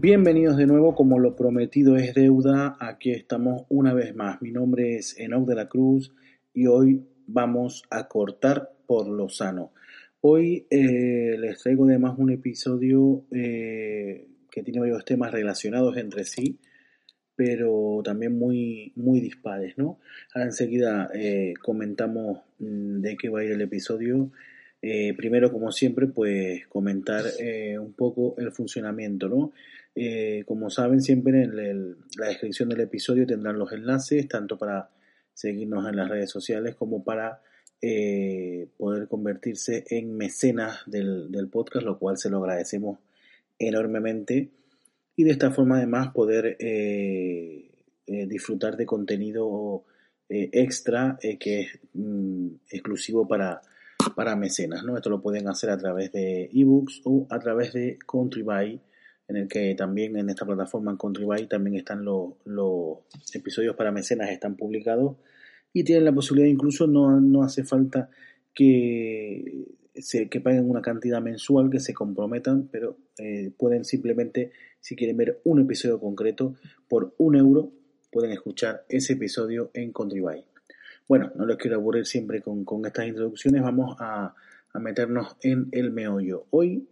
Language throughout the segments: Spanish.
Bienvenidos de nuevo, como lo prometido es deuda, aquí estamos una vez más. Mi nombre es Enoch de la Cruz y hoy vamos a cortar por lo sano. Hoy eh, les traigo además un episodio eh, que tiene varios temas relacionados entre sí, pero también muy, muy dispares, ¿no? Ahora enseguida eh, comentamos mm, de qué va a ir el episodio. primero, como siempre, pues comentar un poco el funcionamiento, ¿no? Eh, como saben, siempre en la descripción del episodio tendrán los enlaces, tanto para seguirnos en las redes sociales como para eh, poder convertirse en mecenas del, podcast, lo cual se lo agradecemos enormemente. Y de esta forma además poder eh, disfrutar de contenido extra que es mm, exclusivo para, para mecenas. ¿no? Esto lo pueden hacer a través de ebooks o a través de Countrybuy en el que también en esta plataforma en Contribay también están los, episodios para mecenas están publicados y tienen la posibilidad incluso no, no hace falta que se, que paguen una cantidad mensual que se comprometan pero eh, pueden simplemente si quieren ver un episodio concreto por un euro pueden escuchar ese episodio en Contribay bueno no les quiero aburrir siempre con, con estas introducciones vamos a, a meternos en el meollo. Hoy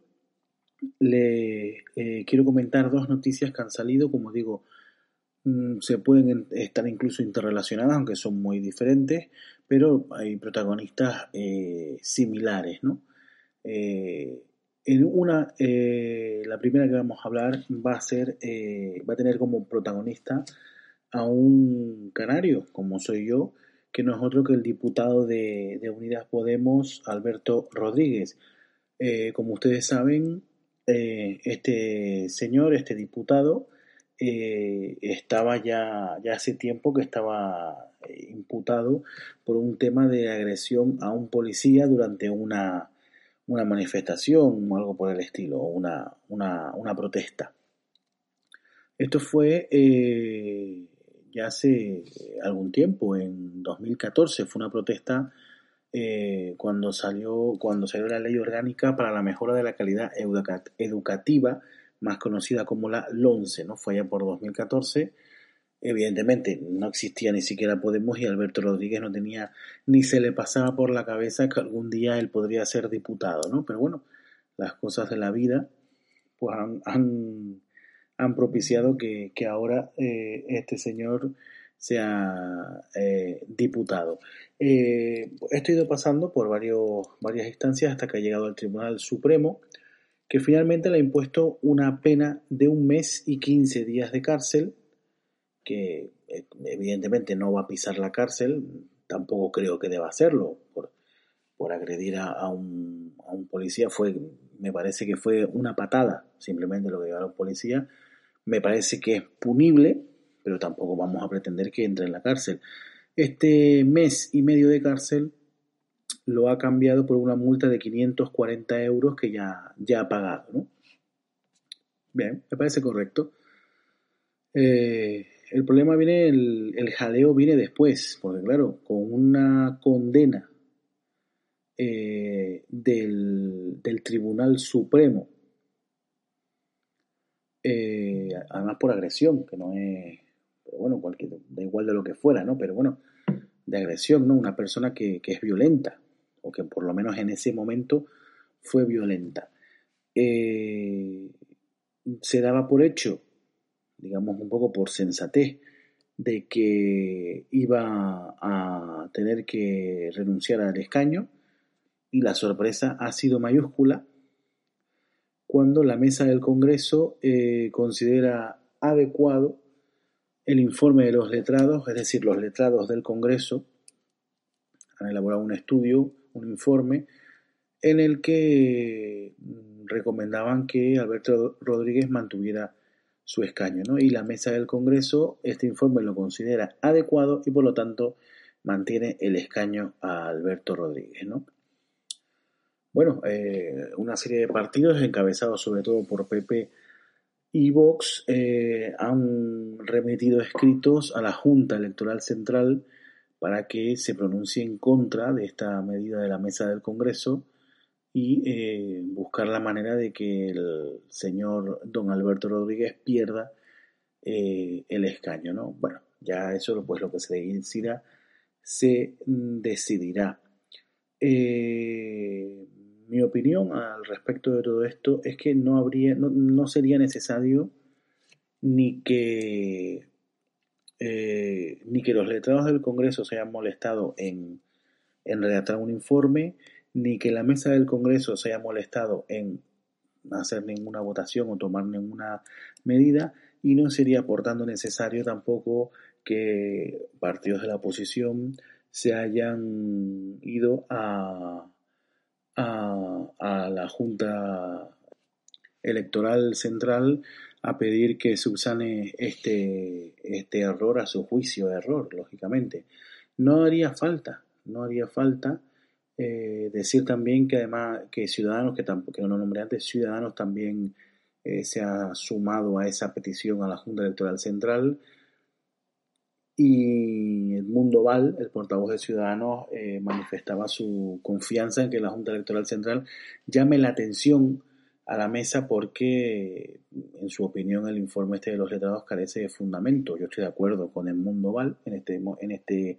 le eh, quiero comentar dos noticias que han salido, como digo, mm, se pueden estar incluso interrelacionadas, aunque son muy diferentes, pero hay protagonistas eh, similares, ¿no? Eh, en una, la primera que vamos a hablar va a ser, va a tener como protagonista a un canario, como soy yo, que no es otro que el diputado de, de Unidas Podemos, Alberto Rodríguez. como ustedes saben, eh, este señor, este diputado, eh, estaba ya, ya hace tiempo que estaba eh, imputado por un tema de agresión a un policía durante una, una manifestación o algo por el estilo, una, una, una protesta. Esto fue ya hace algún tiempo, en 2014, fue una protesta eh, cuando, salió, cuando salió la ley orgánica para la mejora de la calidad educativa, más conocida como la LONCE, ¿no? Fue allá por 2014. Evidentemente no existía ni siquiera Podemos y Alberto Rodríguez no tenía ni se le pasaba por la cabeza que algún día él podría ser diputado, ¿no? Pero bueno, las cosas de la vida pues han, han, propiciado que, ahora eh, este señor sea eh, diputado. Eh, he ido pasando por varios, varias instancias hasta que ha llegado al Tribunal Supremo, que finalmente le ha impuesto una pena de un mes y 15 días de cárcel, que eh, evidentemente no va a pisar la cárcel, tampoco creo que deba hacerlo, por, por agredir a, un, a, un, policía fue, me parece que fue una patada, simplemente lo que llevaron policía, me parece que es punible, pero tampoco vamos a pretender que entre en la cárcel. Este mes y medio de cárcel lo ha cambiado por una multa de 540 euros que ya, ya ha pagado. ¿no? Bien, me parece correcto. Eh, el problema viene, el, jaleo viene después, porque claro, con una condena eh, del, Tribunal Supremo, eh, además por agresión, que no es bueno, da igual de lo que fuera, ¿no? Pero bueno, de agresión, ¿no? Una persona que, es violenta, o que por lo menos en ese momento fue violenta. Eh, se daba por hecho, digamos un poco por sensatez, de que iba a tener que renunciar al escaño y la sorpresa ha sido mayúscula cuando la mesa del Congreso eh, considera adecuado el informe de los letrados, es decir, los letrados del Congreso, han elaborado un estudio, un informe, en el que mm, recomendaban que Alberto Rodríguez mantuviera su escaño, ¿no? Y la mesa del Congreso, este informe lo considera adecuado y por lo tanto mantiene el escaño a Alberto Rodríguez, ¿no? Bueno, eh, una serie de partidos encabezados sobre todo por PP Vox eh, han remitido escritos a la Junta Electoral Central para que se pronuncie en contra de esta medida de la mesa del Congreso y eh, buscar la manera de que el señor don Alberto Rodríguez pierda eh, el escaño, ¿no? Bueno, ya eso pues lo que se decidirá, se decidirá. Eh, mi opinión al respecto de todo esto es que no habría, no, sería necesario ni que ni que los letrados del Congreso se hayan molestado en, en redactar un informe, ni que la mesa del Congreso se haya molestado en hacer ninguna votación o tomar ninguna medida y no sería por tanto necesario tampoco que partidos de la oposición se hayan ido a, a, la Junta Electoral Central a pedir que subsane este, este error a su juicio, error, lógicamente. No haría falta, no haría falta eh, decir también que además que Ciudadanos, que, tampoco, no nombré antes, Ciudadanos también eh, se ha sumado a esa petición a la Junta Electoral Central. Y Edmundo Val, el portavoz de Ciudadanos, eh, manifestaba su confianza en que la Junta Electoral Central llame la atención a la mesa porque, en su opinión, el informe este de los letrados carece de fundamento. Yo estoy de acuerdo con Edmundo Val en este, en este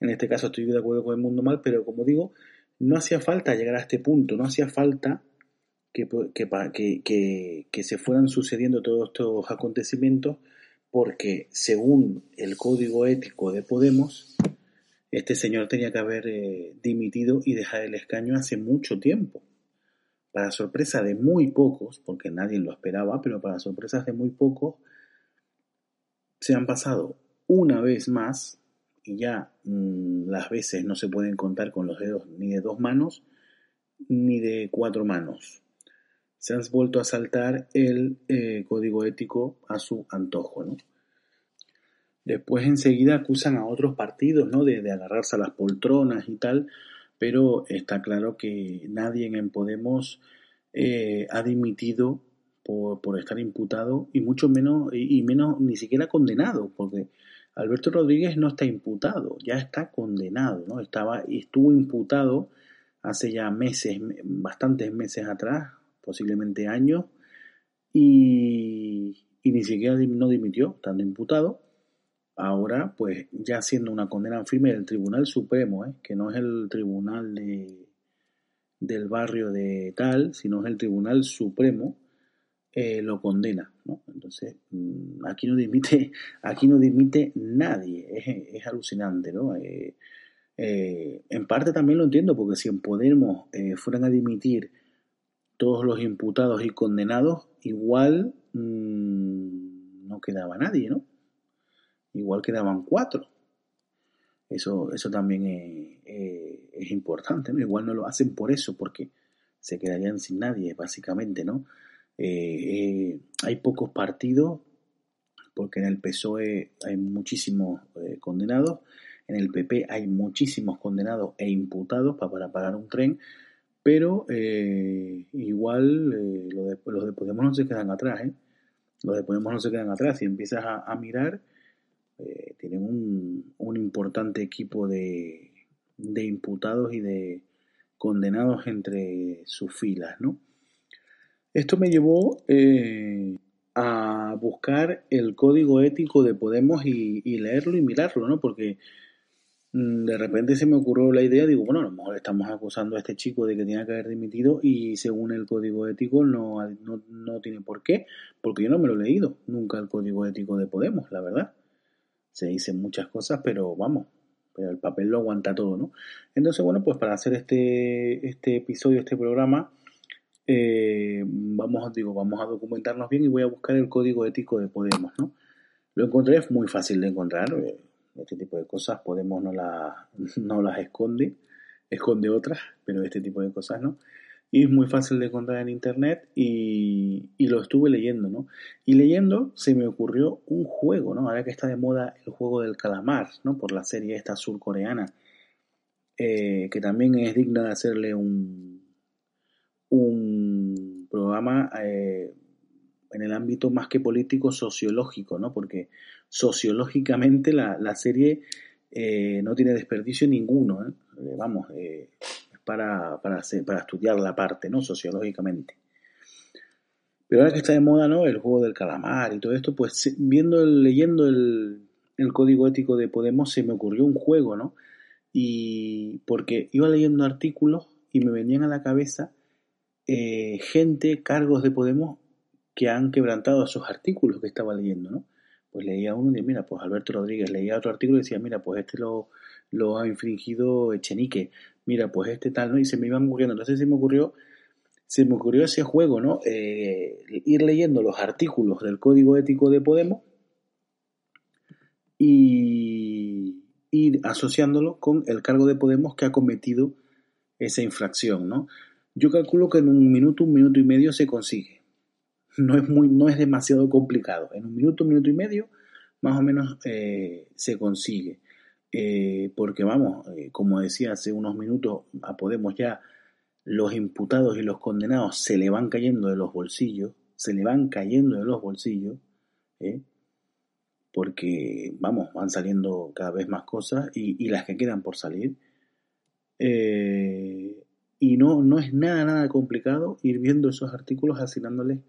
en este caso estoy de acuerdo con el mundo mal, pero como digo, no hacía falta llegar a este punto, no hacía falta que, que, que, se fueran sucediendo todos estos acontecimientos porque según el código ético de Podemos, este señor tenía que haber eh, dimitido y dejar el escaño hace mucho tiempo. Para sorpresa de muy pocos, porque nadie lo esperaba, pero para sorpresas de muy pocos, se han pasado una vez más y ya mm, las veces no se pueden contar con los dedos ni de dos manos ni de cuatro manos. Se han vuelto a saltar el eh, código ético a su antojo, ¿no? Después enseguida acusan a otros partidos, ¿no? De, agarrarse a las poltronas y tal, pero está claro que nadie en Podemos eh, ha dimitido por, por, estar imputado y mucho menos, y menos ni siquiera condenado, porque Alberto Rodríguez no está imputado, ya está condenado, ¿no? Estaba, estuvo imputado hace ya meses, bastantes meses atrás, posiblemente años, y, ni siquiera no dimitió, estando imputado. Ahora, pues ya siendo una condena firme del Tribunal Supremo, ¿eh? que no es el tribunal de, del barrio de tal, sino es el Tribunal Supremo, eh, lo condena. ¿no? Entonces, mm, aquí no dimite, aquí no dimite nadie, es, alucinante. ¿no? Eh, eh, en parte también lo entiendo, porque si en Podemos fueran a dimitir todos los imputados y condenados, igual mm, no quedaba nadie, ¿no? Igual quedaban cuatro. Eso, eso también es, importante, ¿no? Igual no lo hacen por eso, porque se quedarían sin nadie, básicamente, ¿no? Eh, eh, hay pocos partidos, porque en el PSOE hay muchísimos eh, condenados, en el PP hay muchísimos condenados e imputados para, pagar un tren, pero igual los de Podemos no se quedan atrás, los de Podemos no se quedan atrás. Si empiezas a, mirar, tienen un, un, importante equipo de, de imputados y de condenados entre sus filas, ¿no? Esto me llevó eh, a buscar el código ético de Podemos y, leerlo y mirarlo, ¿no? Porque de repente se me ocurrió la idea, digo, bueno, a lo mejor estamos acusando a este chico de que tenía que haber dimitido y según el código ético no, no, tiene por qué, porque yo no me lo he leído nunca el código ético de Podemos, la verdad. Se dicen muchas cosas, pero vamos, pero el papel lo aguanta todo, ¿no? Entonces, bueno, pues para hacer este, este episodio, este programa, eh, vamos, digo, vamos a documentarnos bien y voy a buscar el código ético de Podemos, ¿no? Lo encontré, es muy fácil de encontrar, eh, este tipo de cosas Podemos no, la, no las esconde, esconde otras, pero este tipo de cosas no. Y es muy fácil de encontrar en internet y, lo estuve leyendo, ¿no? Y leyendo se me ocurrió un juego, ¿no? Ahora que está de moda el juego del calamar, ¿no? Por la serie esta surcoreana, eh, que también es digna de hacerle un, un programa eh, en el ámbito más que político sociológico, ¿no? Porque sociológicamente la, serie eh, no tiene desperdicio ninguno, ¿eh? vamos, es para, para, para estudiar la parte, ¿no? Sociológicamente. Pero ahora que está de moda, ¿no? El juego del calamar y todo esto, pues viendo, leyendo el, el código ético de Podemos se me ocurrió un juego, ¿no? Y porque iba leyendo artículos y me venían a la cabeza eh, gente, cargos de Podemos que han quebrantado esos artículos que estaba leyendo, ¿no? Pues leía uno y decía, mira, pues Alberto Rodríguez, leía otro artículo y decía, mira, pues este lo, ha infringido Echenique, mira, pues este tal, ¿no? Y se me iban ocurriendo. Entonces se me ocurrió, se me ocurrió ese juego, ¿no? Eh, ir leyendo los artículos del código ético de Podemos y ir asociándolo con el cargo de Podemos que ha cometido esa infracción, ¿no? Yo calculo que en un minuto, un minuto y medio se consigue. No es, muy, no es demasiado complicado. En un minuto, un minuto y medio, más o menos eh, se consigue. Eh, porque vamos, eh, como decía hace unos minutos, a Podemos ya los imputados y los condenados se le van cayendo de los bolsillos, se le van cayendo de los bolsillos, porque vamos, van saliendo cada vez más cosas y, las que quedan por salir. Y no, no es nada, nada complicado ir viendo esos artículos asignándoles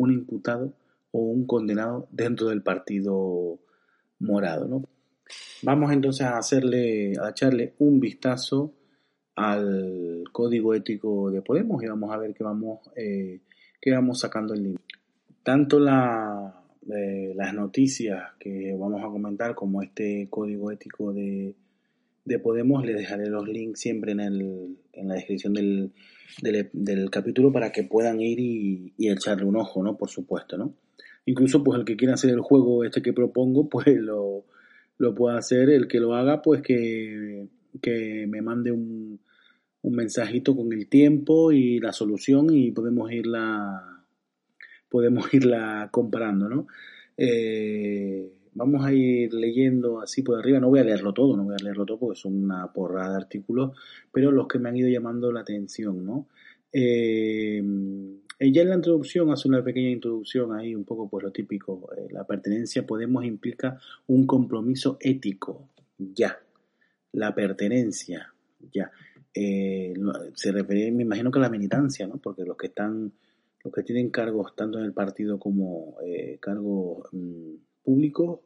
un imputado o un condenado dentro del partido morado. ¿no? Vamos entonces a hacerle, a echarle un vistazo al código ético de Podemos y vamos a ver qué vamos, eh, qué vamos sacando el libro. Tanto eh, las noticias que vamos a comentar como este código ético de, de Podemos, les dejaré los links siempre en, el, en la descripción del, del, capítulo para que puedan ir y, echarle un ojo, ¿no? Por supuesto, ¿no? Incluso, pues el que quiera hacer el juego este que propongo, pues lo, lo puede hacer. El que lo haga, pues que, que me mande un, un mensajito con el tiempo y la solución y podemos irla podemos irla comparando, ¿no? Eh, vamos a ir leyendo así por arriba, no voy a leerlo todo, no voy a leerlo todo porque son una porrada de artículos, pero los que me han ido llamando la atención, ¿no? Eh, ya en la introducción hace una pequeña introducción ahí, un poco pues lo típico, eh, la pertenencia Podemos implica un compromiso ético, ya, la pertenencia, ya. Eh, se refiere, me imagino que a la militancia, ¿no? Porque los que están, los que tienen cargos tanto en el partido como cargos mm, público,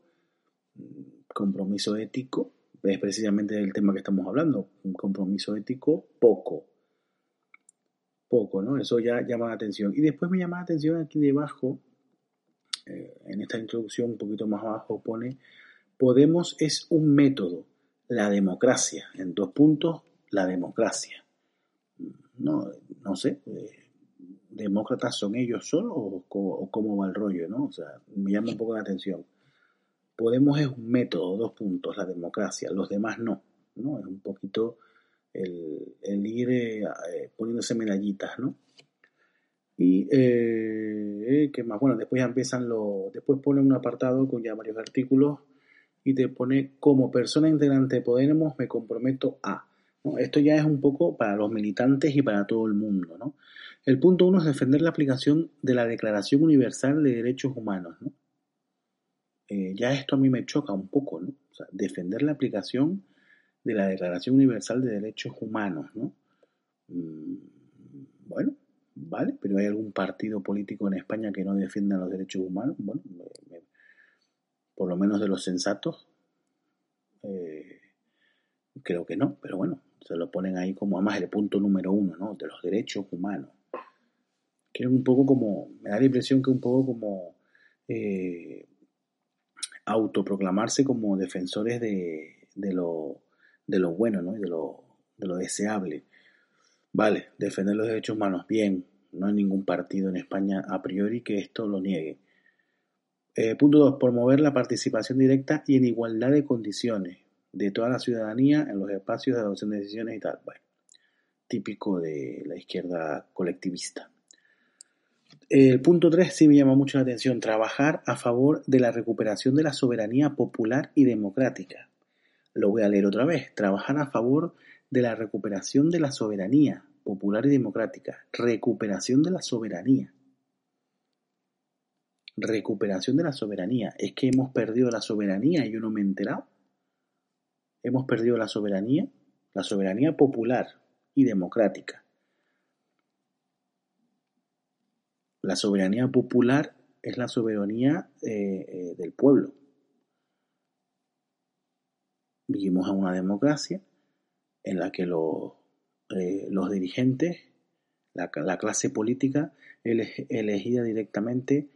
compromiso ético, es precisamente el tema que estamos hablando, un compromiso ético poco, poco, ¿no? Eso ya llama la atención. Y después me llama la atención aquí debajo, eh, en esta introducción un poquito más abajo pone, Podemos es un método, la democracia, en dos puntos, la democracia. No, no sé, eh, demócratas son ellos solos o, cómo va el rollo, ¿no? O sea, me llama un poco la atención. Podemos es un método, dos puntos, la democracia, los demás no, ¿no? Es un poquito el, ir eh, eh, poniéndose medallitas, ¿no? Y, eh, ¿qué más? Bueno, después ya empiezan los, después ponen un apartado con ya varios artículos y te pone, como persona integrante de Podemos me comprometo a, Esto ya es un poco para los militantes y para todo el mundo, ¿no? El punto uno es defender la aplicación de la Declaración Universal de Derechos Humanos. ¿no? Eh, ya esto a mí me choca un poco, ¿no? O sea, defender la aplicación de la Declaración Universal de Derechos Humanos, ¿no? Mm, bueno, vale, pero ¿hay algún partido político en España que no defienda los derechos humanos? Bueno, por lo menos de los sensatos, eh, creo que no, pero bueno, se lo ponen ahí como además el punto número uno, ¿no? De los derechos humanos que un poco como, me da la impresión que un poco como eh, autoproclamarse como defensores de, lo, de lo bueno ¿no? y de lo, de lo deseable. Vale, defender los derechos humanos, bien, no hay ningún partido en España a priori que esto lo niegue. Eh, punto 2. Promover la participación directa y en igualdad de condiciones de toda la ciudadanía en los espacios de adopción de decisiones y tal. Típico de la izquierda colectivista. El punto 3 sí me llama mucho la atención, trabajar a favor de la recuperación de la soberanía popular y democrática. Lo voy a leer otra vez, trabajar a favor de la recuperación de la soberanía popular y democrática. Recuperación de la soberanía. Recuperación de la soberanía. Es que hemos perdido la soberanía y yo no me he enterado. Hemos perdido la soberanía, la soberanía popular. y democrática. La soberanía popular es la soberanía eh, eh, del pueblo. Vivimos en una democracia en la que los, eh, dirigentes, la, clase política, elegida directamente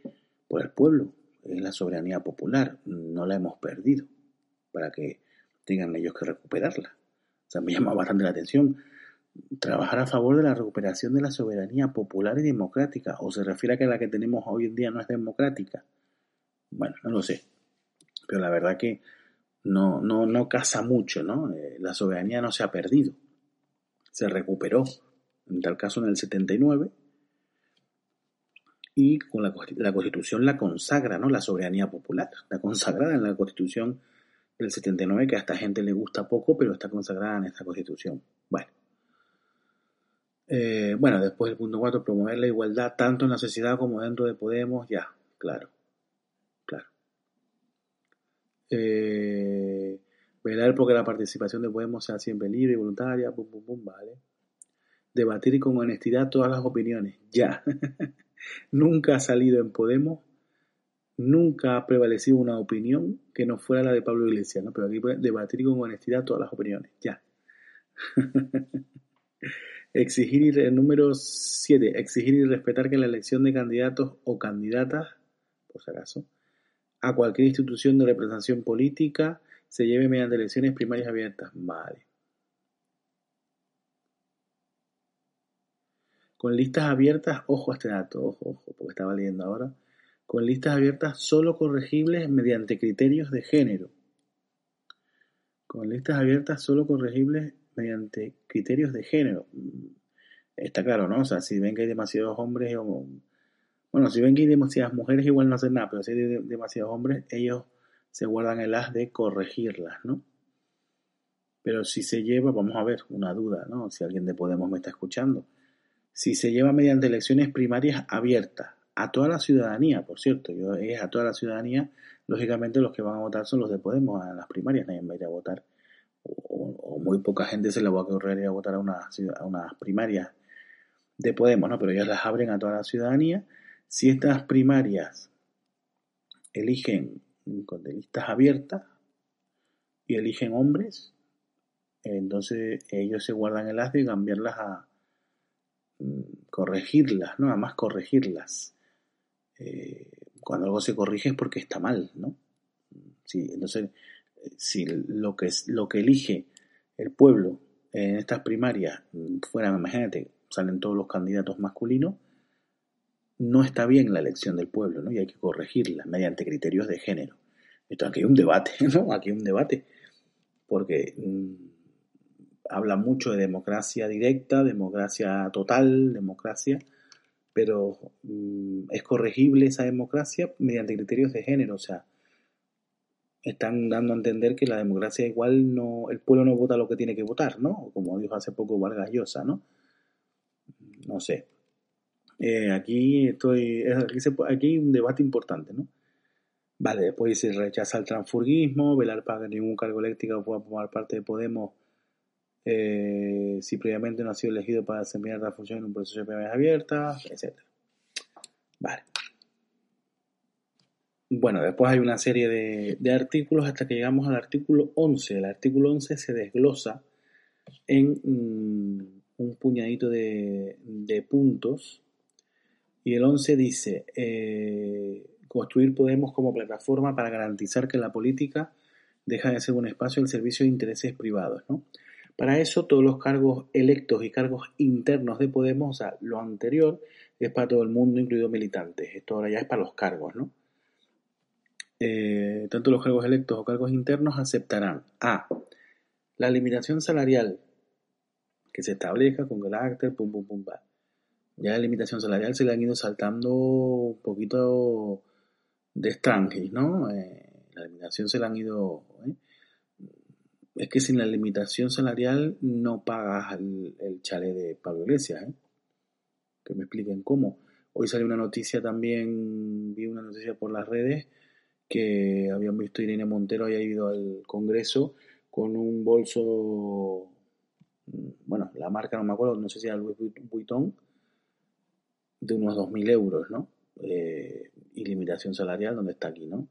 por el pueblo. Es la soberanía popular, no la hemos perdido, para que tengan ellos que recuperarla. O sea, me llama bastante la atención trabajar a favor de la recuperación de la soberanía popular y democrática, o se refiere a que la que tenemos hoy en día no es democrática. Bueno, no lo sé, pero la verdad que no, no, no casa mucho, ¿no? Eh, la soberanía no se ha perdido, se recuperó, en tal caso en el 79, y con la, la Constitución la consagra, ¿no? La soberanía popular, la consagrada en la Constitución del 79, que a esta gente le gusta poco, pero está consagrada en esta Constitución. Bueno. Eh, bueno, después el punto 4, promover la igualdad tanto en la sociedad como dentro de Podemos, ya, claro, claro. Eh, velar porque la participación de Podemos sea siempre libre y voluntaria, pum, pum, pum, vale. Debatir con honestidad todas las opiniones, ya. nunca ha salido en Podemos, nunca ha prevalecido una opinión que no fuera la de Pablo Iglesias, ¿no? Pero aquí debatir con honestidad todas las opiniones, ya. Exigir y, número 7. Exigir y respetar que la elección de candidatos o candidatas, por si acaso, a cualquier institución de representación política se lleve mediante elecciones primarias abiertas. Vale. Con listas abiertas, ojo a este dato, ojo, ojo, porque estaba leyendo ahora. Con listas abiertas solo corregibles mediante criterios de género. Con listas abiertas solo corregibles mediante criterios de género. Está claro, ¿no? O sea, si ven que hay demasiados hombres, bueno, si ven que hay demasiadas mujeres, igual no hacen nada, pero si hay demasiados hombres, ellos se guardan el as de corregirlas, ¿no? Pero si se lleva, vamos a ver, una duda, ¿no? Si alguien de Podemos me está escuchando. Si se lleva mediante elecciones primarias abiertas a toda la ciudadanía, por cierto, yo, es a toda la ciudadanía, lógicamente los que van a votar son los de Podemos a las primarias, nadie va a ir a votar o, muy poca gente se le va a correr a votar a unas, a unas primarias de Podemos, ¿no? Pero ellas las abren a toda la ciudadanía. Si estas primarias eligen con listas abiertas y eligen hombres, entonces ellos se guardan el as de cambiarlas a mm, corregirlas, ¿no? Además corregirlas. Eh, cuando algo se corrige es porque está mal, ¿no? Sí, entonces si lo que, lo que elige el pueblo en estas primarias fuera, imagínate, salen todos los candidatos masculinos, no está bien la elección del pueblo, ¿no? Y hay que corregirla mediante criterios de género. Esto aquí hay un debate, ¿no? Aquí hay un debate, porque mm, habla mucho de democracia directa, democracia total, democracia, pero mm, es corregible esa democracia mediante criterios de género, o sea, están dando a entender que la democracia igual no, el pueblo no vota lo que tiene que votar, ¿no? Como dijo hace poco Vargas Llosa, ¿no? No sé. Eh, aquí estoy, aquí, aquí hay un debate importante, ¿no? Vale, después se rechaza el transfurguismo, velar para que ningún cargo eléctrico pueda formar parte de Podemos eh, si previamente no ha sido elegido para desempeñar la función en un proceso de primarias abiertas, etc. Vale. Bueno, después hay una serie de, artículos hasta que llegamos al artículo 11. El artículo 11 se desglosa en mm, un puñadito de, puntos y el 11 dice, eh, construir Podemos como plataforma para garantizar que la política deja de ser un espacio al servicio de intereses privados. Para eso todos los cargos electos y cargos internos de Podemos, o sea, lo anterior es para todo el mundo, incluido militantes. Esto ahora ya es para los cargos, ¿no? Eh, tanto los cargos electos o cargos internos aceptarán A. La limitación salarial que se establezca con carácter, pum, pum, pum, va. Ya la limitación salarial se le han ido saltando un poquito de estrangis, ¿no? Eh, la limitación se le han ido... ¿eh? Es que sin la limitación salarial no pagas el, el chale de Pablo Iglesias, ¿eh? Que me expliquen cómo. Hoy salió una noticia también, vi una noticia por las redes, que habían visto Irene Montero haya ido al Congreso con un bolso bueno, la marca no me acuerdo, no sé si era Louis Vuitton, de unos 2.000 euros, ¿no? Eh, y limitación salarial, ¿dónde está aquí, no?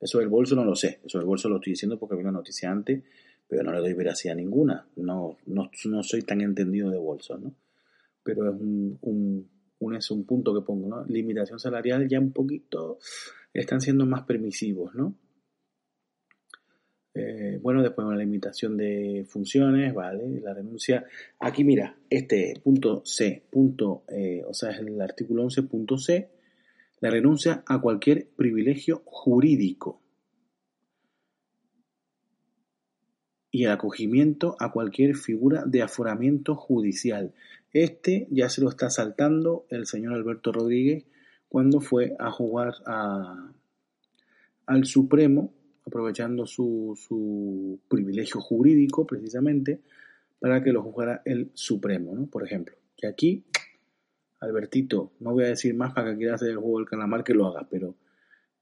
Eso del bolso no lo sé, eso del bolso lo estoy diciendo porque vi una noticia antes, pero no le doy veracidad ninguna, no, no, no soy tan entendido de bolsos, ¿no? Pero es un, es un punto que pongo, ¿no? Limitación salarial ya un poquito, están siendo más permisivos, ¿no? Eh, bueno, después una limitación de funciones, ¿vale? La renuncia. Aquí mira, este punto C, punto, eh, o sea, es el artículo 11.c, la renuncia a cualquier privilegio jurídico y el acogimiento a cualquier figura de aforamiento judicial. Este ya se lo está saltando el señor Alberto Rodríguez cuando fue a jugar al Supremo aprovechando su, privilegio jurídico precisamente para que lo juzgara el Supremo, ¿no? Por ejemplo, que aquí Albertito, no voy a decir más para que quiera hacer el juego del calamar que lo haga, pero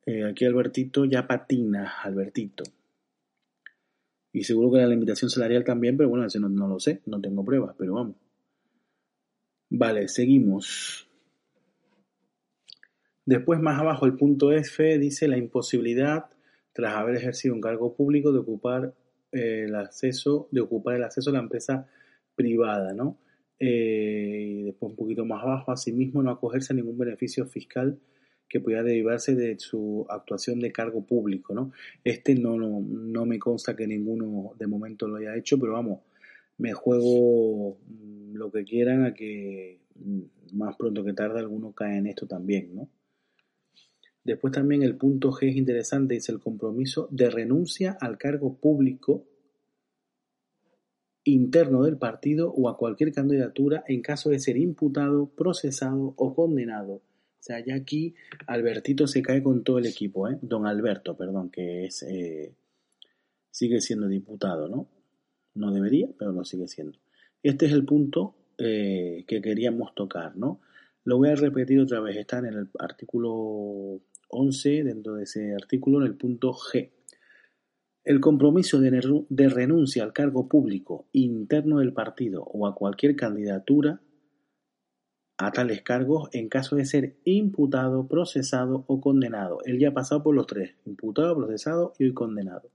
eh, aquí Albertito ya patina, Albertito. Y seguro que la limitación salarial también, pero bueno, ese no lo sé, no tengo pruebas, pero vamos. Vale, seguimos. Después más abajo el punto F dice la imposibilidad tras haber ejercido un cargo público, de ocupar eh, el acceso, de ocupar el acceso a la empresa privada, ¿no? Eh, y después un poquito más abajo, asimismo no acogerse a ningún beneficio fiscal que pudiera derivarse de su actuación de cargo público, ¿no? Este no, no, no me consta que ninguno de momento lo haya hecho, pero vamos, me juego lo que quieran a que mm, más pronto que tarde alguno cae en esto también, ¿no? Después también el punto G es interesante, es el compromiso de renuncia al cargo público interno del partido o a cualquier candidatura en caso de ser imputado, procesado o condenado. O sea, ya aquí Albertito se cae con todo el equipo, ¿eh? Don Alberto, perdón, que es eh, sigue siendo diputado, ¿no? No debería, pero lo sigue siendo. Este es el punto eh, que queríamos tocar, ¿no? Lo voy a repetir otra vez, está en el artículo 11, dentro de ese artículo, en el punto G. El compromiso de, renuncia al cargo público interno del partido o a cualquier candidatura a tales cargos en caso de ser imputado, procesado o condenado. Él ya ha pasado por los tres, imputado, procesado y hoy condenado.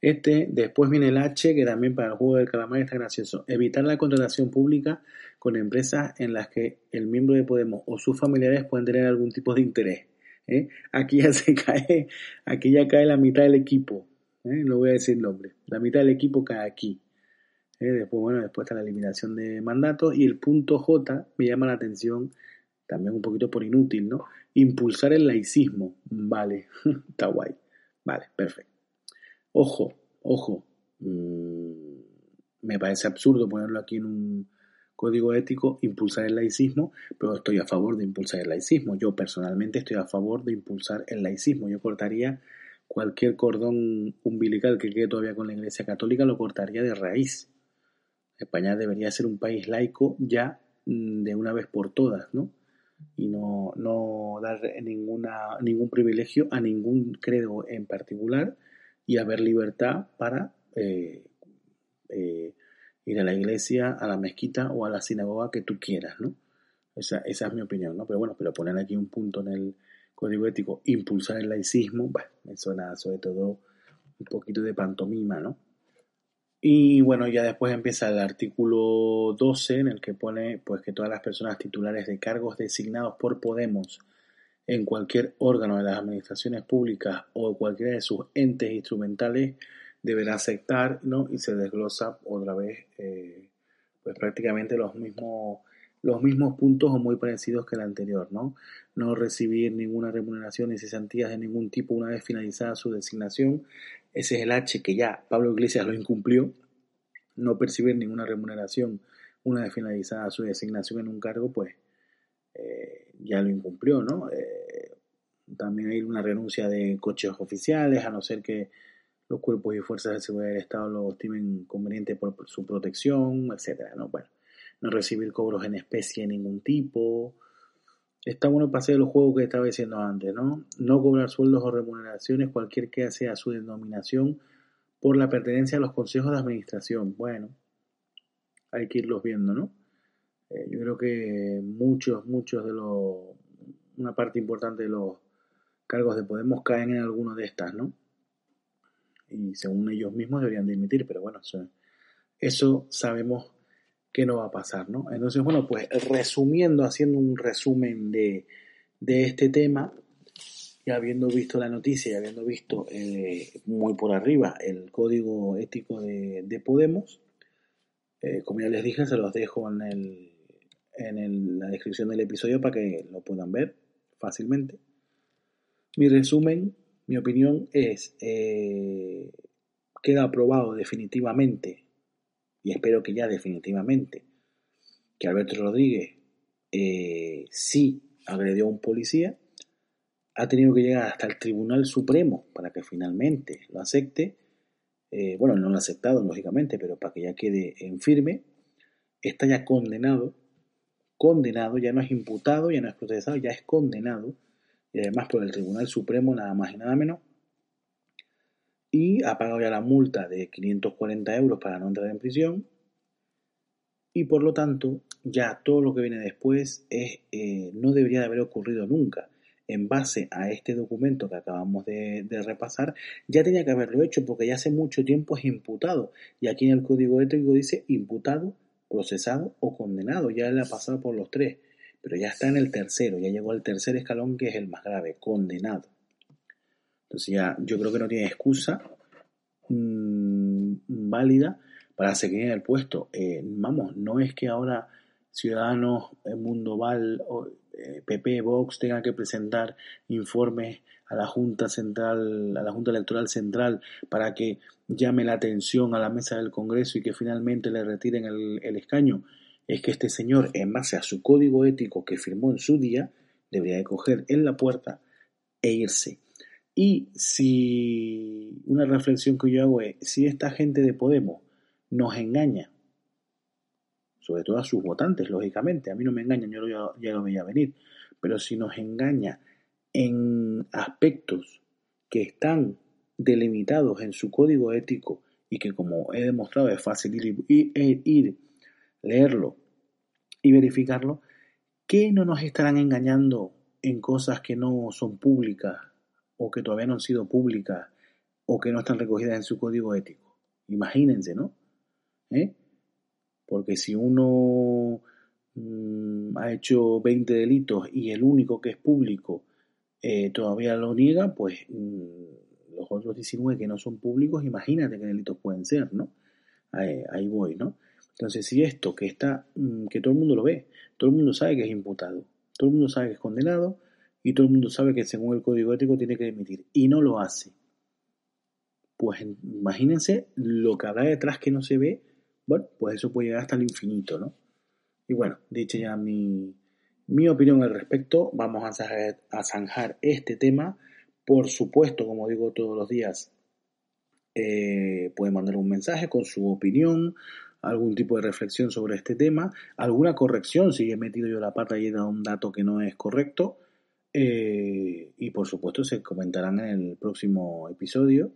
Este, después viene el H, que también para el juego del calamar está gracioso. Evitar la contratación pública con empresas en las que el miembro de Podemos o sus familiares pueden tener algún tipo de interés. ¿eh? Aquí ya se cae, aquí ya cae la mitad del equipo. ¿eh? No voy a decir nombre. La mitad del equipo cae aquí. ¿eh? Después, bueno, después está la eliminación de mandatos. Y el punto J me llama la atención, también un poquito por inútil, ¿no? Impulsar el laicismo. Vale, está guay. Vale, perfecto. Ojo, ojo, mm, me parece absurdo ponerlo aquí en un código ético, impulsar el laicismo, pero estoy a favor de impulsar el laicismo. Yo personalmente estoy a favor de impulsar el laicismo. Yo cortaría cualquier cordón umbilical que quede todavía con la Iglesia Católica, lo cortaría de raíz. España debería ser un país laico ya mm, de una vez por todas, ¿no? Y no, no dar ninguna, ningún privilegio a ningún credo en particular, y haber libertad para eh, eh, ir a la iglesia, a la mezquita o a la sinagoga que tú quieras, ¿no? Esa, esa es mi opinión, ¿no? Pero bueno, pero poner aquí un punto en el código ético, impulsar el laicismo, me suena sobre todo un poquito de pantomima, ¿no? Y bueno, ya después empieza el artículo 12 en el que pone pues que todas las personas titulares de cargos designados por Podemos en cualquier órgano de las administraciones públicas o cualquiera de sus entes instrumentales deberá aceptar, ¿no? Y se desglosa otra vez, eh, pues prácticamente los mismos, los mismos puntos o muy parecidos que el anterior, ¿no? No recibir ninguna remuneración ni cesantías de ningún tipo una vez finalizada su designación. Ese es el H que ya Pablo Iglesias lo incumplió. No percibir ninguna remuneración una vez finalizada su designación en un cargo, pues eh, ya lo incumplió, ¿no? Eh, también hay una renuncia de coches oficiales, a no ser que los cuerpos y fuerzas de seguridad del Estado lo estimen conveniente por, su protección, etcétera, ¿no? Bueno, no recibir cobros en especie de ningún tipo. Está bueno de los juegos que estaba diciendo antes, ¿no? No cobrar sueldos o remuneraciones, cualquier que sea su denominación, por la pertenencia a los consejos de administración. Bueno, hay que irlos viendo, ¿no? Eh, yo creo que muchos, muchos de los, una parte importante de los cargos de Podemos caen en alguno de estas, ¿no? Y según ellos mismos deberían dimitir, pero bueno, eso, sabemos que no va a pasar, ¿no? Entonces, bueno, pues resumiendo, haciendo un resumen de, de este tema, y habiendo visto la noticia y habiendo visto eh, muy por arriba el código ético de, Podemos, eh, como ya les dije, se los dejo en el, en la descripción del episodio para que lo puedan ver fácilmente. Mi resumen, mi opinión es, eh, queda aprobado definitivamente, y espero que ya definitivamente, que Alberto Rodríguez eh, sí agredió a un policía, ha tenido que llegar hasta el Tribunal Supremo para que finalmente lo acepte. Eh, bueno, no lo ha aceptado, lógicamente, pero para que ya quede en firme, está ya condenado condenado, ya no es imputado, ya no es procesado, ya es condenado, y además por el Tribunal Supremo nada más y nada menos, y ha pagado ya la multa de 540 euros para no entrar en prisión, y por lo tanto ya todo lo que viene después es, eh, no debería de haber ocurrido nunca. En base a este documento que acabamos de, de, repasar, ya tenía que haberlo hecho porque ya hace mucho tiempo es imputado. Y aquí en el código ético dice imputado procesado o condenado. Ya le ha pasado por los tres, pero ya está en el tercero, ya llegó al tercer escalón que es el más grave, condenado. Entonces ya yo creo que no tiene excusa mm, válida para seguir en el puesto. Eh, vamos, no es que ahora Ciudadanos, el Mundo Val, PP, eh, Vox tengan que presentar informes a la Junta Central, a la Junta Electoral Central para que llame la atención a la mesa del Congreso y que finalmente le retiren el, escaño, es que este señor, en base a su código ético que firmó en su día, debería de coger en la puerta e irse. Y si una reflexión que yo hago es, si esta gente de Podemos nos engaña, sobre todo a sus votantes, lógicamente, a mí no me engañan, yo ya lo veía venir, pero si nos engaña en aspectos que están delimitados en su código ético y que como he demostrado es fácil ir, ir, leerlo y verificarlo, ¿qué no nos estarán engañando en cosas que no son públicas o que todavía no han sido públicas o que no están recogidas en su código ético? Imagínense, ¿no? ¿Eh? Porque si uno mm, ha hecho 20 delitos y el único que es público eh, todavía lo niega, pues mm, los otros 19 que no son públicos, imagínate qué delitos pueden ser, ¿no? Ahí, voy, ¿no? Entonces, si esto que está, mm, que todo el mundo lo ve, todo el mundo sabe que es imputado, todo el mundo sabe que es condenado y todo el mundo sabe que según el código ético tiene que emitir y no lo hace. Pues imagínense lo que habrá detrás que no se ve, bueno, pues eso puede llegar hasta el infinito, ¿no? Y bueno, dicho ya mi, mi opinión al respecto, vamos a a zanjar este tema por supuesto, como digo todos los días, eh, puede mandar un mensaje con su opinión, algún tipo de reflexión sobre este tema, alguna corrección si he metido yo la pata y he dado un dato que no es correcto. Eh, y por supuesto se comentarán en el próximo episodio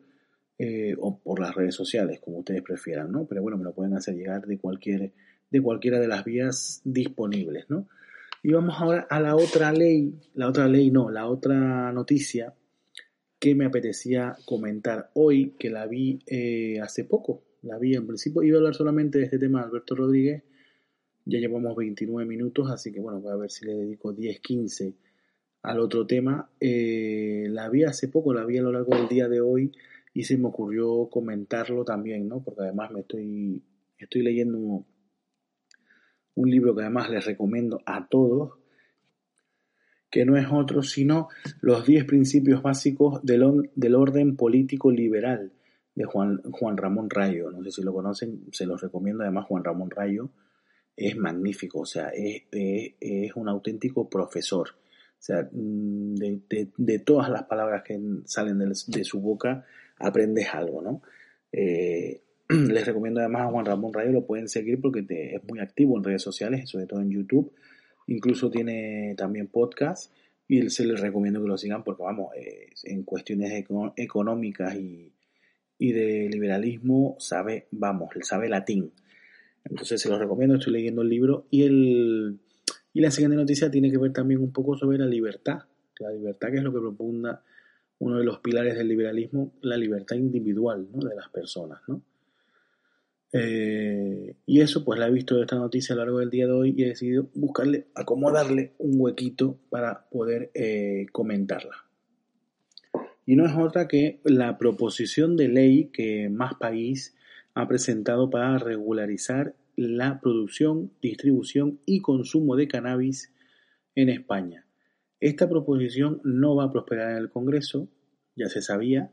eh, o por las redes sociales, como ustedes prefieran, ¿no? Pero bueno, me lo pueden hacer llegar de cualquier de cualquiera de las vías disponibles, ¿no? Y vamos ahora a la otra ley, la otra ley no, la otra noticia que me apetecía comentar hoy, que la vi eh, hace poco. La vi en principio, iba a hablar solamente de este tema de Alberto Rodríguez. Ya llevamos 29 minutos, así que bueno, voy a ver si le dedico 10, 15 al otro tema. Eh, la vi hace poco, la vi a lo largo del día de hoy y se me ocurrió comentarlo también, ¿no? Porque además me estoy, estoy leyendo un, un libro que además les recomiendo a todos, que no es otro sino los diez principios básicos del, del orden político liberal de Juan, Juan Ramón Rayo. No sé si lo conocen, se los recomiendo. Además, Juan Ramón Rayo es magnífico, o sea, es, es, un auténtico profesor. O sea, mm, de, de, todas las palabras que salen de, su boca, aprendes algo, ¿no? Eh, les recomiendo además a Juan Ramón Rayo, lo pueden seguir porque es muy activo en redes sociales, sobre todo en YouTube Incluso tiene también podcast y se les recomiendo que lo sigan porque, vamos, en cuestiones económicas y, y de liberalismo sabe, vamos, sabe latín. Entonces se los recomiendo, estoy leyendo el libro y, el, y la siguiente noticia tiene que ver también un poco sobre la libertad. La libertad que es lo que propugna uno de los pilares del liberalismo, la libertad individual ¿no? de las personas. ¿no? Eh, y eso pues la he visto esta noticia a lo largo del día de hoy y he decidido buscarle, acomodarle un huequito para poder eh, comentarla. Y no es otra que la proposición de ley que Más País ha presentado para regularizar la producción, distribución y consumo de cannabis en España. Esta proposición no va a prosperar en el Congreso, ya se sabía.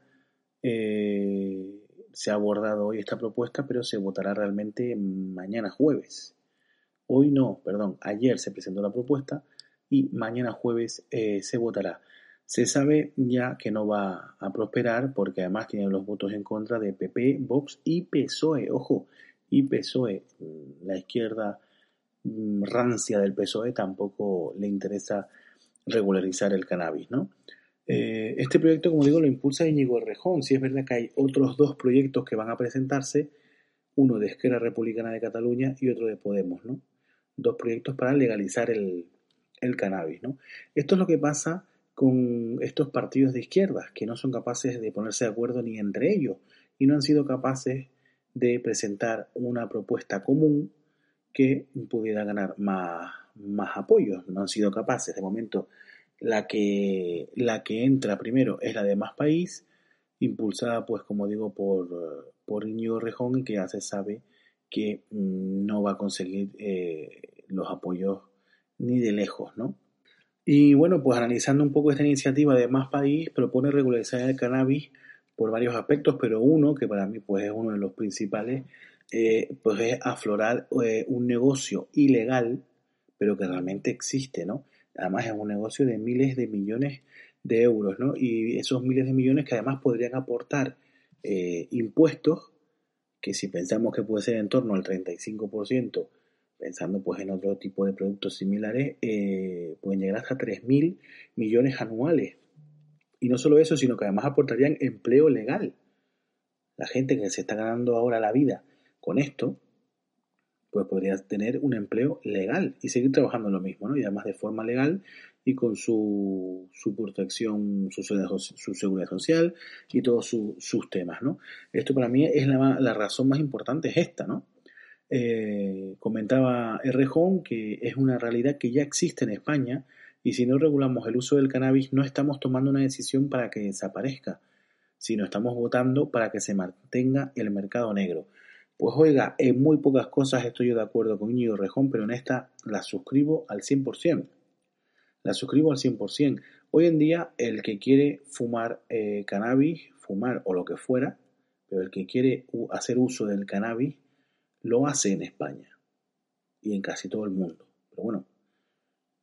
Eh, se ha abordado hoy esta propuesta, pero se votará realmente mañana jueves. Hoy no, perdón, ayer se presentó la propuesta y mañana jueves eh, se votará. Se sabe ya que no va a prosperar porque además tiene los votos en contra de PP, Vox y PSOE. Ojo, y PSOE, mm, la izquierda mm, rancia del PSOE tampoco le interesa regularizar el cannabis, ¿no? Eh, este proyecto, como digo, lo impulsa Íñigo Rejón. Si es verdad que hay otros dos proyectos que van a presentarse, uno de Esquerra Republicana de Cataluña y otro de Podemos, ¿no? Dos proyectos para legalizar el, cannabis, ¿no? Esto es lo que pasa con estos partidos de izquierdas, que no son capaces de ponerse de acuerdo ni entre ellos y no han sido capaces de presentar una propuesta común que pudiera ganar más, más apoyos. No han sido capaces de momento la que, la que entra primero es la de Más País, impulsada, pues como digo, por, por Rejón que ya se sabe que mm, no va a conseguir eh, los apoyos ni de lejos, ¿no? Y bueno, pues analizando un poco esta iniciativa de Más País, propone regularizar el cannabis por varios aspectos, pero uno, que para mí pues es uno de los principales, eh, pues es aflorar eh, un negocio ilegal, pero que realmente existe, ¿no? Además es un negocio de miles de millones de euros, ¿no? Y esos miles de millones que además podrían aportar eh, impuestos, que si pensamos que puede ser en torno al 35%, pensando pues en otro tipo de productos similares, eh, pueden llegar hasta 3.000 millones anuales. Y no solo eso, sino que además aportarían empleo legal. La gente que se está ganando ahora la vida con esto, pues podrías tener un empleo legal y seguir trabajando lo mismo, ¿no? Y además de forma legal y con su, su protección, su, su, seguridad social y todos sus temas, ¿no? Esto para mí es la, la razón más importante, es esta, ¿no? Eh, comentaba Errejón que es una realidad que ya existe en España y si no regulamos el uso del cannabis no estamos tomando una decisión para que desaparezca, sino estamos votando para que se mantenga el mercado negro. Pues oiga, en muy pocas cosas estoy yo de acuerdo con Íñigo Rejón, pero en esta la suscribo al 100%. La suscribo al 100%. Hoy en día el que quiere fumar eh, cannabis, fumar o lo que fuera, pero el que quiere hacer uso del cannabis, lo hace en España y en casi todo el mundo. Pero bueno,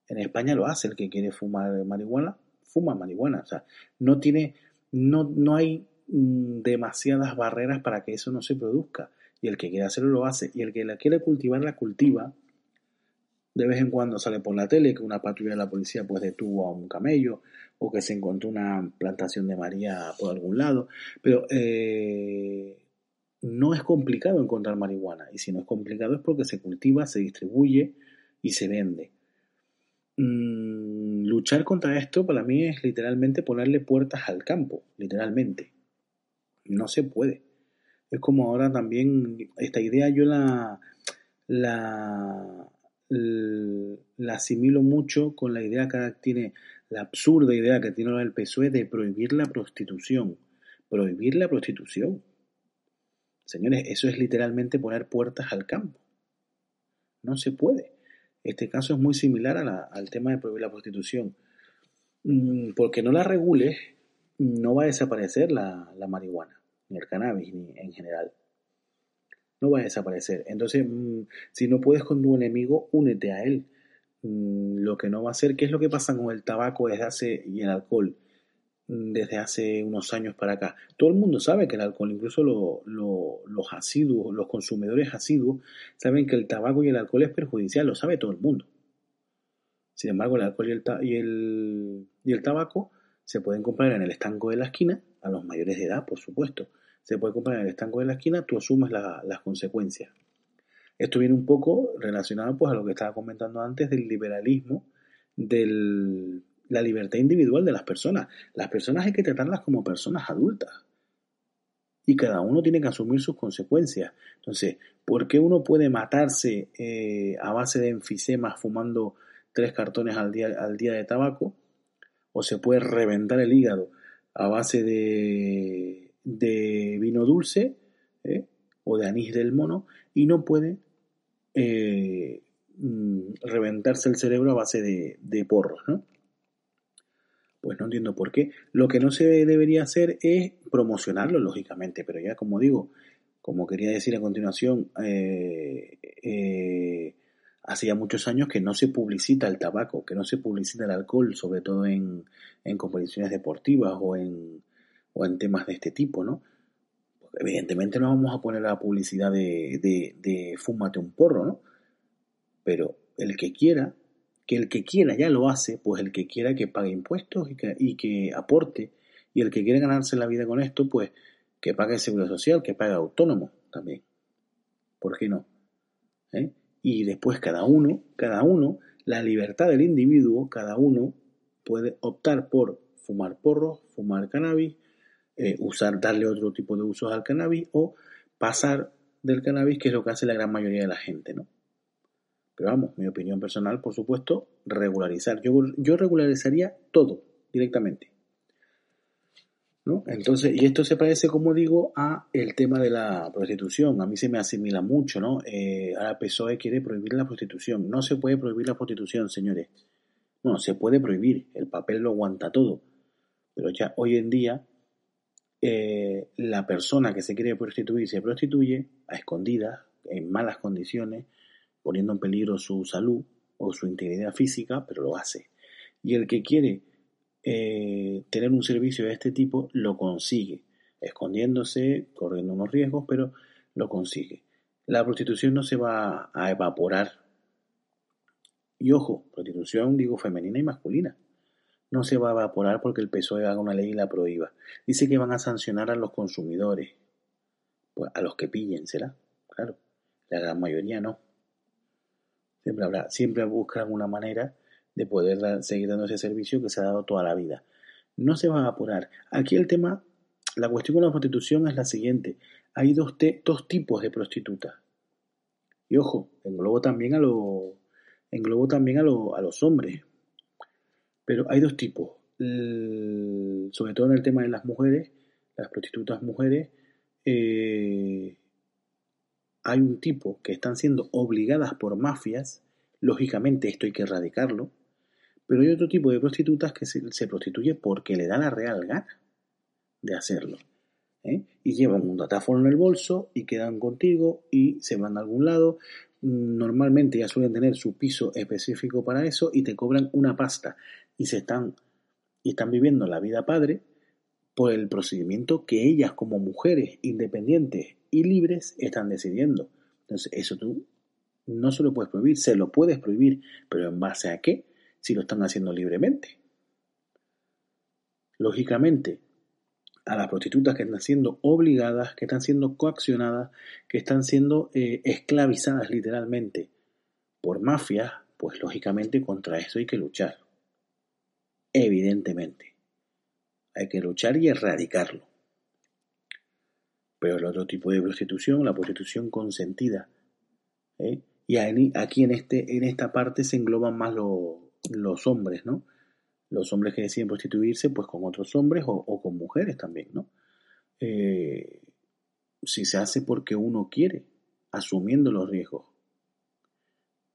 en España lo hace el que quiere fumar marihuana, fuma marihuana. O sea, no tiene, no, no hay mm, demasiadas barreras para que eso no se produzca y el que quiere hacerlo lo hace, y el que la quiere cultivar la cultiva. De vez en cuando sale por la tele que una patrulla de la policía pues detuvo a un camello o que se encontró una plantación de María por algún lado, pero eh, no es complicado encontrar marihuana y si no es complicado es porque se cultiva, se distribuye y se vende. Mm, luchar contra esto para mí es literalmente ponerle puertas al campo, literalmente. No se puede. Es como ahora también, esta idea yo la, la, la asimilo mucho con la idea que tiene, la absurda idea que tiene el PSOE de prohibir la prostitución. Prohibir la prostitución. Señores, eso es literalmente poner puertas al campo. No se puede. Este caso es muy similar al tema de prohibir la prostitución. Mm, porque no la regules, no va a desaparecer la marihuana ni el cannabis, ni en general. No va a desaparecer. Entonces, mm, si no puedes con tu enemigo, únete a él. Mm, lo que no va a ser, ¿qué es lo que pasa con el tabaco desde hace y el alcohol mm, desde hace unos años para acá? Todo el mundo sabe que el alcohol, incluso los asiduos, los consumidores asiduos, saben que el tabaco y el alcohol es perjudicial, lo sabe todo el mundo. Sin embargo, el alcohol y el, y el, y el tabaco se pueden comprar en el estanco de la esquina, a los mayores de edad, por supuesto. se puede comprar en el estanco de la esquina, tú asumes las consecuencias. Esto viene un poco relacionado pues, a lo que estaba comentando antes del liberalismo, de la libertad individual de las personas. Las personas hay que tratarlas como personas adultas. Y cada uno tiene que asumir sus consecuencias. Entonces, ¿por qué uno puede matarse eh, a base de enfisemas fumando tres cartones al día, al día de tabaco? ¿O se puede reventar el hígado a base de de vino dulce ¿eh? o de anís del mono y no puede eh, mm, reventarse el cerebro a base de, de porros, ¿no? Pues no entiendo por qué. Lo que no se debería hacer es promocionarlo, lógicamente, pero ya como digo, como quería decir a continuación, eh, eh, hace ya muchos años que no se publicita el tabaco, que no se publicita el alcohol, sobre todo en, en competiciones deportivas o en, o en temas de este tipo, ¿no? evidentemente no vamos a poner la publicidad de, de, fúmate un porro, ¿no? Pero el que quiera, que el que quiera ya lo hace, pues el que quiera que pague impuestos y que, y que aporte, y el que quiere ganarse la vida con esto, pues que pague seguro social, que pague autónomo también. ¿Por qué no? ¿Eh? Y después cada uno, cada uno, la libertad del individuo, cada uno puede optar por fumar porros, fumar cannabis, eh, usar, darle otro tipo de usos al cannabis o pasar del cannabis, que es lo que hace la gran mayoría de la gente, ¿no? Pero vamos, mi opinión personal, por supuesto, regularizar. Yo, yo regularizaría todo directamente. ¿No? Entonces, y esto se parece, como digo, a el tema de la prostitución. A mí se me asimila mucho, ¿no? Eh, ahora PSOE quiere prohibir la prostitución. No se puede prohibir la prostitución, señores. Bueno, se puede prohibir. El papel lo aguanta todo. Pero ya hoy en día eh, la persona que se quiere prostituir se prostituye a escondidas, en malas condiciones, poniendo en peligro su salud o su integridad física, pero lo hace. Y el que quiere eh, tener un servicio de este tipo lo consigue, escondiéndose, corriendo unos riesgos, pero lo consigue. La prostitución no se va a evaporar. Y ojo, prostitución digo femenina y masculina no se va a evaporar porque el PSOE haga una ley y la prohíba. Dice que van a sancionar a los consumidores. Pues a los que pillen, ¿será? Claro. La gran mayoría no. Siempre habrá, siempre buscan una manera de poder seguir dando ese servicio que se ha dado toda la vida. No se va a evaporar. Aquí el tema, la cuestión con la prostitución es la siguiente. Hay dos, dos tipos de prostitutas. Y ojo, englobo también a, lo, englobo también a, a los hombres. Pero hay dos tipos, sobre todo en el tema de las mujeres, las prostitutas mujeres, eh, hay un tipo que están siendo obligadas por mafias, lógicamente esto hay que erradicarlo, pero hay otro tipo de prostitutas que se, prostituye porque le da la real gana de hacerlo. ¿eh? Y llevan un datáfono en el bolso y quedan contigo y se van a algún lado. Normalmente ya suelen tener su piso específico para eso y te cobran una pasta y se están y están viviendo la vida padre por el procedimiento que ellas como mujeres independientes y libres están decidiendo. Entonces, eso tú no se lo puedes prohibir, se lo puedes prohibir, pero ¿en base a qué? Si lo están haciendo libremente. Lógicamente, a las prostitutas que están siendo obligadas, que están siendo coaccionadas, que están siendo eh, esclavizadas literalmente por mafias, pues lógicamente contra eso hay que luchar evidentemente. Hay que luchar y erradicarlo. Pero el otro tipo de prostitución, la prostitución consentida. ¿eh? Y aquí en, este, en esta parte se engloban más los hombres, ¿no? Los hombres que deciden prostituirse pues con otros hombres o, con mujeres también, ¿no? Eh, si se hace porque uno quiere, asumiendo los riesgos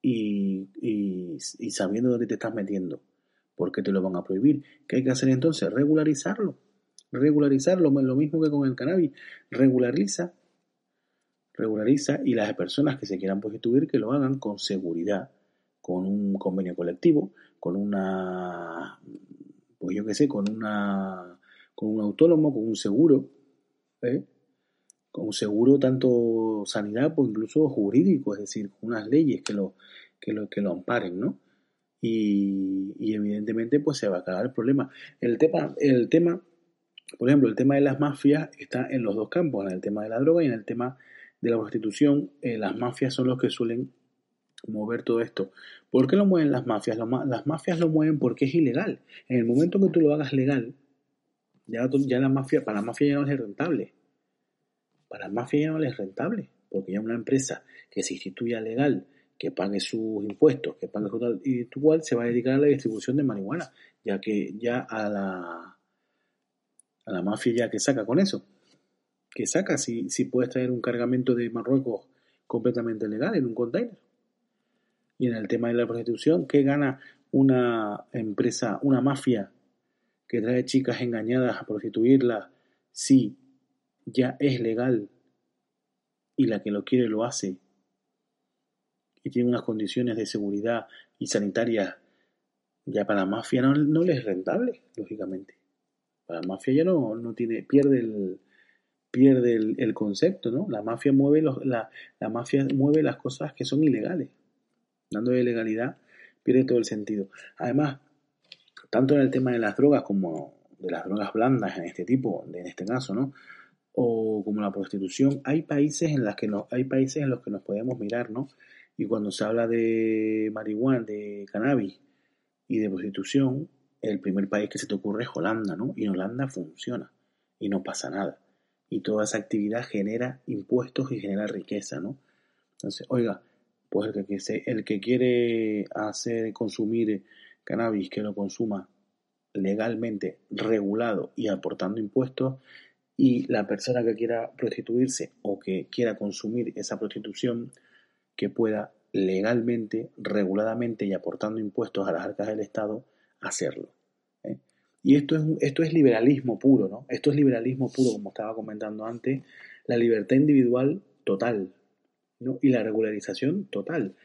y, y sabiendo dónde te estás metiendo ¿Por qué te lo van a prohibir? ¿Qué hay que hacer entonces? Regularizarlo. Regularizarlo, lo mismo que con el cannabis. Regulariza. Regulariza y las personas que se quieran prostituir que lo hagan con seguridad, con un convenio colectivo, con una, pues yo qué sé, con una, con un autónomo, con un seguro, ¿eh? con un seguro tanto sanidad, pues incluso jurídico, es decir, con unas leyes que lo, que lo, que lo amparen, ¿no? y, evidentemente pues se va a acabar el problema. El tema, el tema Por ejemplo, el tema de las mafias está en los dos campos, en el tema de la droga y en el tema de la prostitución. Eh, las mafias son los que suelen mover todo esto. ¿Por qué lo mueven las mafias? Las mafias lo mueven porque es ilegal. En el momento que tú lo hagas legal, ya, ya la mafia, para la mafia ya no es rentable. Para la mafia ya no es rentable, porque ya una empresa que se instituya legal, que pague sus impuestos, que pague su y igual se va a dedicar a la distribución de marihuana, ya que ya a la a la mafia ya que saca con eso. Que saca si, si puedes traer un cargamento de Marruecos completamente legal en un container. Y en el tema de la prostitución, ¿qué gana una empresa, una mafia que trae chicas engañadas a prostituirlas si ya es legal y la que lo quiere lo hace y tiene unas condiciones de seguridad y sanitarias ya para la mafia no, no le es rentable, lógicamente. Para la mafia ya no, no tiene, pierde el, pierde el, concepto, ¿no? La mafia mueve los, la, la mafia mueve las cosas que son ilegales de legalidad, pierde todo el sentido. Además, tanto en el tema de las drogas como de las drogas blandas en este tipo, en este caso, ¿no? O como la prostitución, hay países en las que no, hay países en los que nos podemos mirar, ¿no? Y cuando se habla de marihuana, de cannabis y de prostitución, el primer país que se te ocurre es Holanda, ¿no? Y Holanda funciona y no pasa nada. Y toda esa actividad genera impuestos y genera riqueza, ¿no? Entonces, oiga, pues el que, el que quiere hacer consumir cannabis, que lo consuma legalmente, regulado y aportando impuestos, y la persona que quiera prostituirse o que quiera consumir esa prostitución, que pueda legalmente, reguladamente y aportando impuestos a las arcas del Estado, hacerlo. ¿eh? Y esto es, esto es liberalismo puro, ¿no? Esto es liberalismo puro, como estaba comentando antes, la libertad individual total, y la regularización total.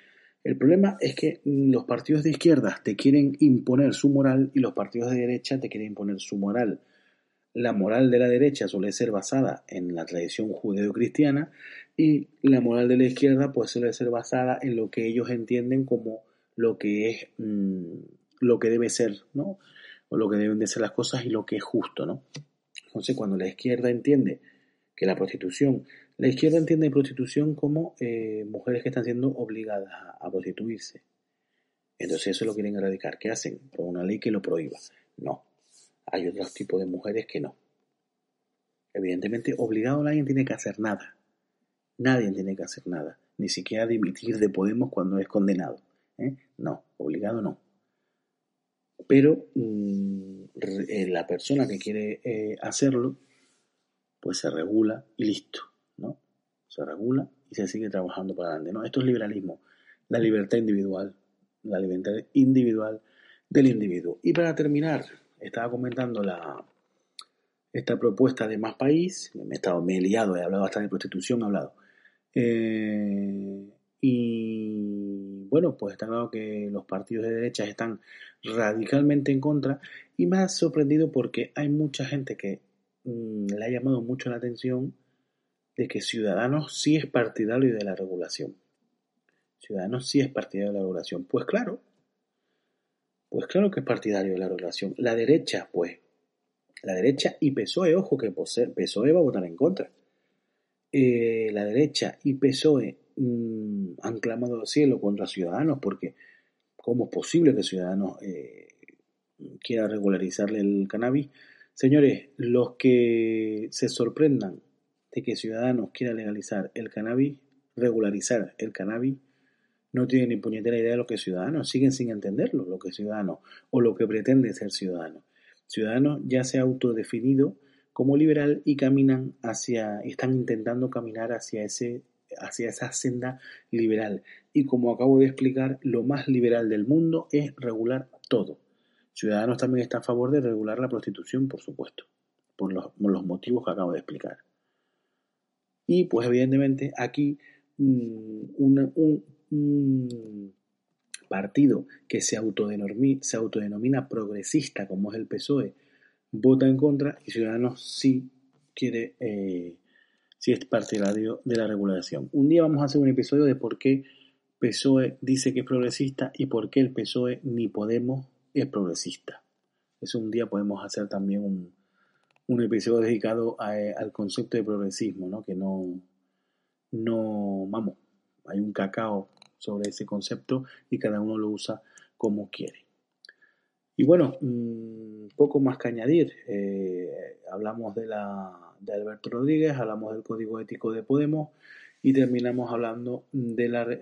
El problema es que los partidos de izquierda te quieren imponer su moral y los partidos de derecha te quieren imponer su moral. La moral de la derecha suele ser basada en la tradición judeo-cristiana y la moral de la izquierda pues suele ser basada en lo que ellos entienden como lo que es mm, lo que debe ser, ¿no? O lo que deben de ser las cosas y lo que es justo, ¿no? Entonces, cuando la izquierda entiende que la prostitución la izquierda entiende prostitución como eh, mujeres que están siendo obligadas a, prostituirse. Entonces eso lo quieren erradicar. ¿Qué hacen? Por una ley que lo prohíba. No. Hay otros tipos de mujeres que no. Evidentemente, obligado nadie tiene que hacer nada. Nadie tiene que hacer nada. Ni siquiera dimitir de Podemos cuando es condenado. ¿eh? No, obligado no. Pero mm, eh, la persona que quiere hacerlo, pues se regula y listo se regula y se sigue trabajando para adelante. ¿no? Esto es liberalismo, la libertad individual, la libertad individual del individuo. Y para terminar, estaba comentando la, esta propuesta de más país, me he, estado, me he liado, he hablado hasta de prostitución, he hablado. Eh, y bueno, pues está claro que los partidos de derecha están radicalmente en contra y me ha sorprendido porque hay mucha gente que mm, le ha llamado mucho la atención de que Ciudadanos sí es partidario de la regulación. Ciudadanos sí es partidario de la regulación. Pues claro, pues claro que es partidario de la regulación. La derecha, pues, la derecha y PSOE, ojo que PSOE va a votar en contra. Eh, la derecha y PSOE mm, han clamado al cielo contra Ciudadanos porque ¿cómo es posible que Ciudadanos eh, quiera regularizarle el cannabis? Señores, los que se sorprendan de que Ciudadanos quiera legalizar el cannabis, regularizar el cannabis, no tienen ni puñetera idea de lo que es Ciudadanos, siguen sin entenderlo, lo que es Ciudadanos, o lo que pretende ser Ciudadanos. Ciudadanos ya se ha autodefinido como liberal y caminan hacia, están intentando caminar hacia ese hacia esa senda liberal. Y como acabo de explicar, lo más liberal del mundo es regular todo. Ciudadanos también está a favor de regular la prostitución, por supuesto, por los, por los motivos que acabo de explicar. Y pues evidentemente aquí mm, un, partido que se autodenomina, progresista como es el PSOE vota en contra y Ciudadanos sí quiere, eh, sí es partidario de la regulación. Un día vamos a hacer un episodio de por qué PSOE dice que es progresista y por qué el PSOE ni Podemos es progresista. Eso un día podemos hacer también un, un episodio dedicado al concepto de progresismo, ¿no? Que no, no, vamos, hay un cacao sobre ese concepto y cada uno lo usa como quiere. Y bueno, mm, poco más que añadir. Eh, hablamos de, la, de Alberto Rodríguez, hablamos del código ético de Podemos y terminamos hablando de la,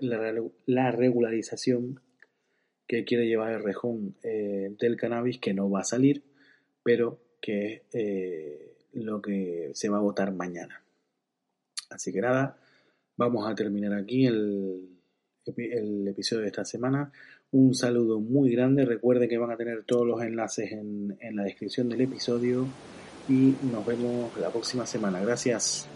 la, regularización que quiere llevar el rejón eh, del cannabis, que no va a salir, pero que es eh, lo que se va a votar mañana. Así que nada, vamos a terminar aquí el, el episodio de esta semana. Un saludo muy grande. Recuerden que van a tener todos los enlaces en, en la descripción del episodio y nos vemos la próxima semana. Gracias.